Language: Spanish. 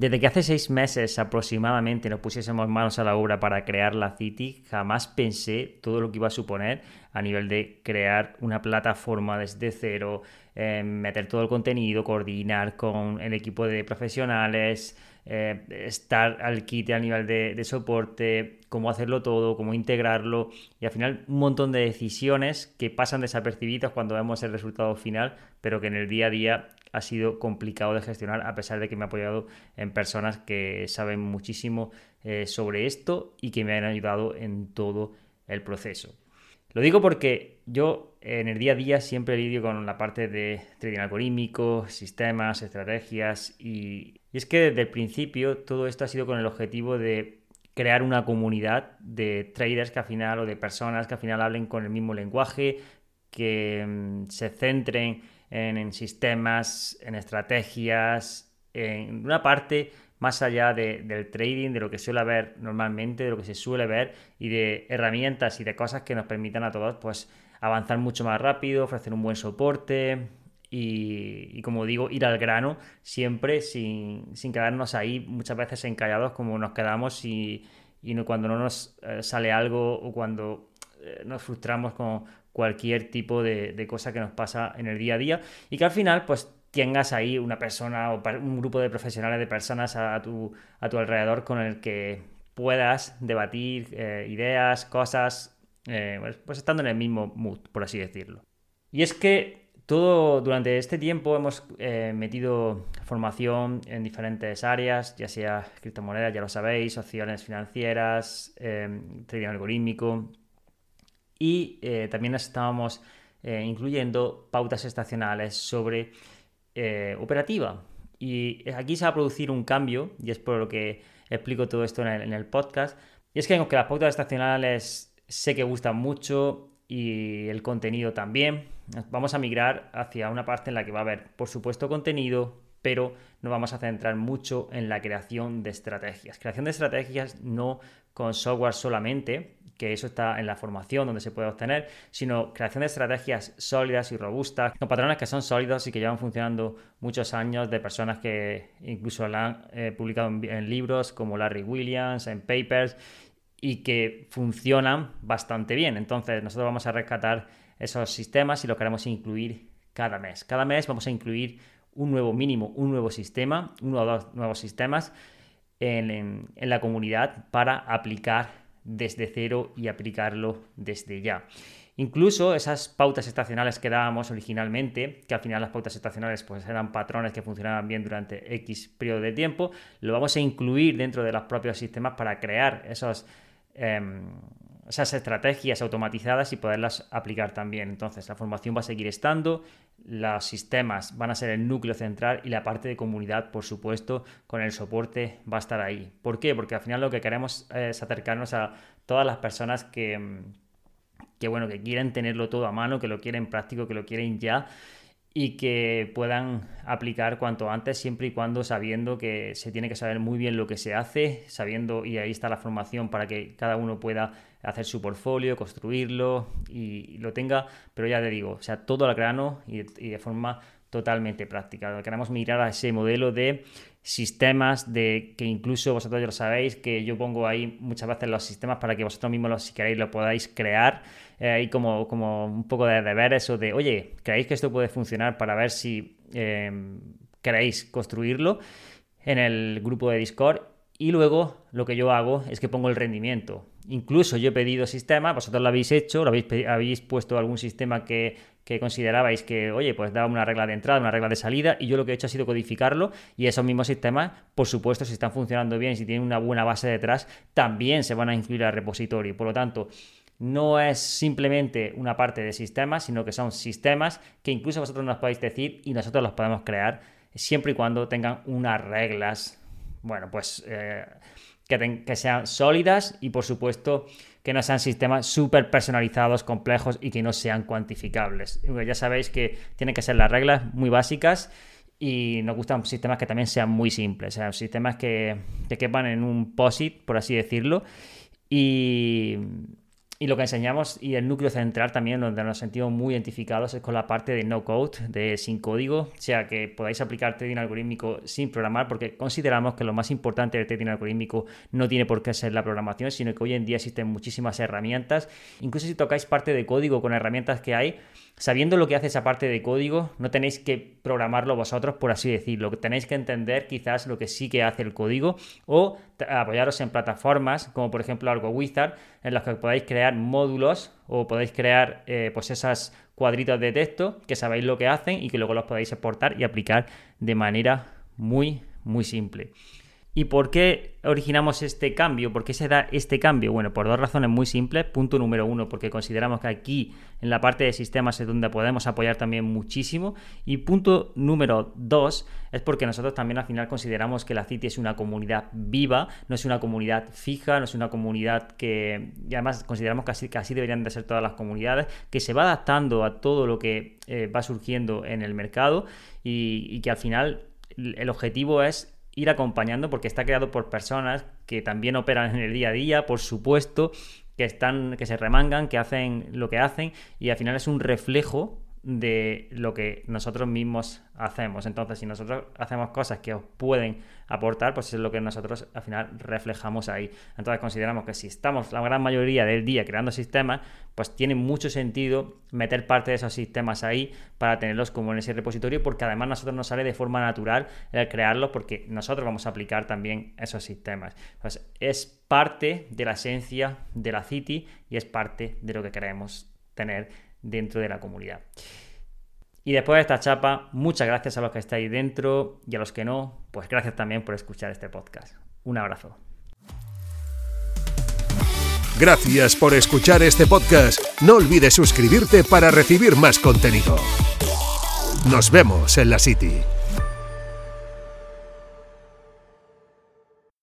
Desde que hace seis meses aproximadamente nos pusiésemos manos a la obra para crear la City, jamás pensé todo lo que iba a suponer a nivel de crear una plataforma desde cero, eh, meter todo el contenido, coordinar con el equipo de profesionales, eh, estar al kit a nivel de, de, soporte, cómo hacerlo todo, cómo integrarlo y al final un montón de decisiones que pasan desapercibidas cuando vemos el resultado final, pero que en el día a día ha sido complicado de gestionar a pesar de que me he apoyado en personas que saben muchísimo eh, sobre esto y que me han ayudado en todo el proceso. Lo digo porque yo en el día a día siempre lidio con la parte de trading algorítmico, sistemas, estrategias y, y es que desde el principio todo esto ha sido con el objetivo de crear una comunidad de traders que al final o de personas que al final hablen con el mismo lenguaje, que mm, se centren en, sistemas, en estrategias, en una parte más allá del trading, de lo que suele haber normalmente, de lo que se suele ver y de herramientas y de cosas que nos permitan a todos pues avanzar mucho más rápido, ofrecer un buen soporte y, como digo, ir al grano siempre sin, quedarnos ahí muchas veces encallados como nos quedamos y, cuando no nos eh, sale algo o cuando eh, nos frustramos con, cualquier tipo de, cosa que nos pasa en el día a día y que al final pues tengas ahí una persona o un grupo de profesionales, de personas a tu, a tu alrededor con el que puedas debatir eh, ideas, cosas, pues, pues, estando en el mismo mood, por así decirlo. Y es que todo durante este tiempo hemos eh, metido formación en diferentes áreas, ya sea criptomonedas, ya lo sabéis, opciones financieras, trading algorítmico, y eh, también estábamos eh, incluyendo pautas estacionales sobre eh, operativa. Y aquí se va a producir un cambio, y es por lo que explico todo esto en el, podcast. Y es que aunque las pautas estacionales sé que gustan mucho y el contenido también, vamos a migrar hacia una parte en la que va a haber, por supuesto, contenido, pero nos vamos a centrar mucho en la creación de estrategias. Creación de estrategias no con software solamente, que eso está en la formación donde se puede obtener, sino creación de estrategias sólidas y robustas, con patrones que son sólidos y que llevan funcionando muchos años de personas que incluso la han eh, publicado en, libros como Larry Williams, en papers, y que funcionan bastante bien. Entonces nosotros vamos a rescatar esos sistemas y los queremos incluir cada mes. Cada mes vamos a incluir un nuevo mínimo, un nuevo sistema, uno o dos nuevos sistemas en la comunidad para aplicar desde cero y aplicarlo desde ya. Incluso esas pautas estacionales que dábamos originalmente, que al final las pautas estacionales pues eran patrones que funcionaban bien durante X periodo de tiempo, lo vamos a incluir dentro de los propios sistemas para crear esos, em, esas estrategias automatizadas y poderlas aplicar también. Entonces la formación va a seguir estando, los sistemas van a ser el núcleo central y la parte de comunidad, por supuesto, con el soporte va a estar ahí. ¿Por qué? Porque al final lo que queremos es acercarnos a todas las personas que, que bueno, que quieren tenerlo todo a mano, que lo quieren práctico, que lo quieren ya y que puedan aplicar cuanto antes, siempre y cuando sabiendo que se tiene que saber muy bien lo que se hace, sabiendo, y ahí está la formación para que cada uno pueda hacer su portfolio, construirlo y, lo tenga, pero ya te digo, o sea, todo al grano y, de forma totalmente práctica. Queremos mirar a ese modelo de sistemas de que incluso vosotros ya lo sabéis que yo pongo ahí muchas veces los sistemas para que vosotros mismos si queréis lo podáis crear eh, ahí como, como un poco de deberes o de oye creéis que esto puede funcionar para ver si eh, queréis construirlo en el grupo de Discord y luego lo que yo hago es que pongo el rendimiento. Incluso yo he pedido sistemas, vosotros lo habéis hecho, lo habéis, habéis puesto algún sistema que, considerabais que, oye, pues daba una regla de entrada, una regla de salida, y yo lo que he hecho ha sido codificarlo, y esos mismos sistemas, por supuesto, si están funcionando bien, si tienen una buena base detrás, también se van a incluir al repositorio. Por lo tanto, no es simplemente una parte de sistemas, sino que son sistemas que incluso vosotros nos podéis decir y nosotros los podemos crear siempre y cuando tengan unas reglas bueno, pues eh, que, sean sólidas y por supuesto que no sean sistemas súper personalizados, complejos y que no sean cuantificables. Ya sabéis que tienen que ser las reglas muy básicas y nos gustan sistemas que también sean muy simples, o sea, sistemas que, que quepan en un POSIT, por así decirlo. Y, y lo que enseñamos y el núcleo central también, donde nos sentimos muy identificados, es con la parte de no code, de sin código, o sea que podáis aplicar trading algorítmico sin programar, porque consideramos que lo más importante del trading algorítmico no tiene por qué ser la programación, sino que hoy en día existen muchísimas herramientas. Incluso si tocáis parte de código con herramientas que hay, sabiendo lo que hace esa parte de código, no tenéis que programarlo vosotros, por así decirlo. Tenéis que entender quizás lo que sí que hace el código o apoyaros en plataformas como por ejemplo algo Wizard, en las que podáis crear módulos o podéis crear eh, pues esas cuadritos de texto que sabéis lo que hacen y que luego los podéis exportar y aplicar de manera muy, muy simple. ¿Y por qué originamos este cambio? ¿Por qué se da este cambio? Bueno, por dos razones muy simples. Punto número uno, porque consideramos que aquí en la parte de sistemas es donde podemos apoyar también muchísimo. Y punto número dos es porque nosotros también al final consideramos que la City es una comunidad viva, no es una comunidad fija, no es una comunidad que, y además consideramos que así, que deberían de ser todas las comunidades, que se va adaptando a todo lo que eh, va surgiendo en el mercado y que al final el objetivo es ir acompañando porque está creado por personas que también operan en el día a día, por supuesto, que están que se remangan, que hacen lo que hacen y al final es un reflejo de lo que nosotros mismos hacemos. Entonces, si nosotros hacemos cosas que os pueden aportar, pues es lo que nosotros al final reflejamos ahí. Entonces, consideramos que si estamos la gran mayoría del día creando sistemas, pues tiene mucho sentido meter parte de esos sistemas ahí para tenerlos como en ese repositorio, porque además a nosotros nos sale de forma natural el crearlos, porque nosotros vamos a aplicar también esos sistemas. Pues es parte de la esencia de la City y es parte de lo que queremos tener dentro de la comunidad. Y después de esta chapa, muchas gracias a los que estáis dentro y a los que no, pues gracias también por escuchar este podcast. Un abrazo. Gracias por escuchar este podcast. No olvides suscribirte para recibir más contenido. Nos vemos en la City.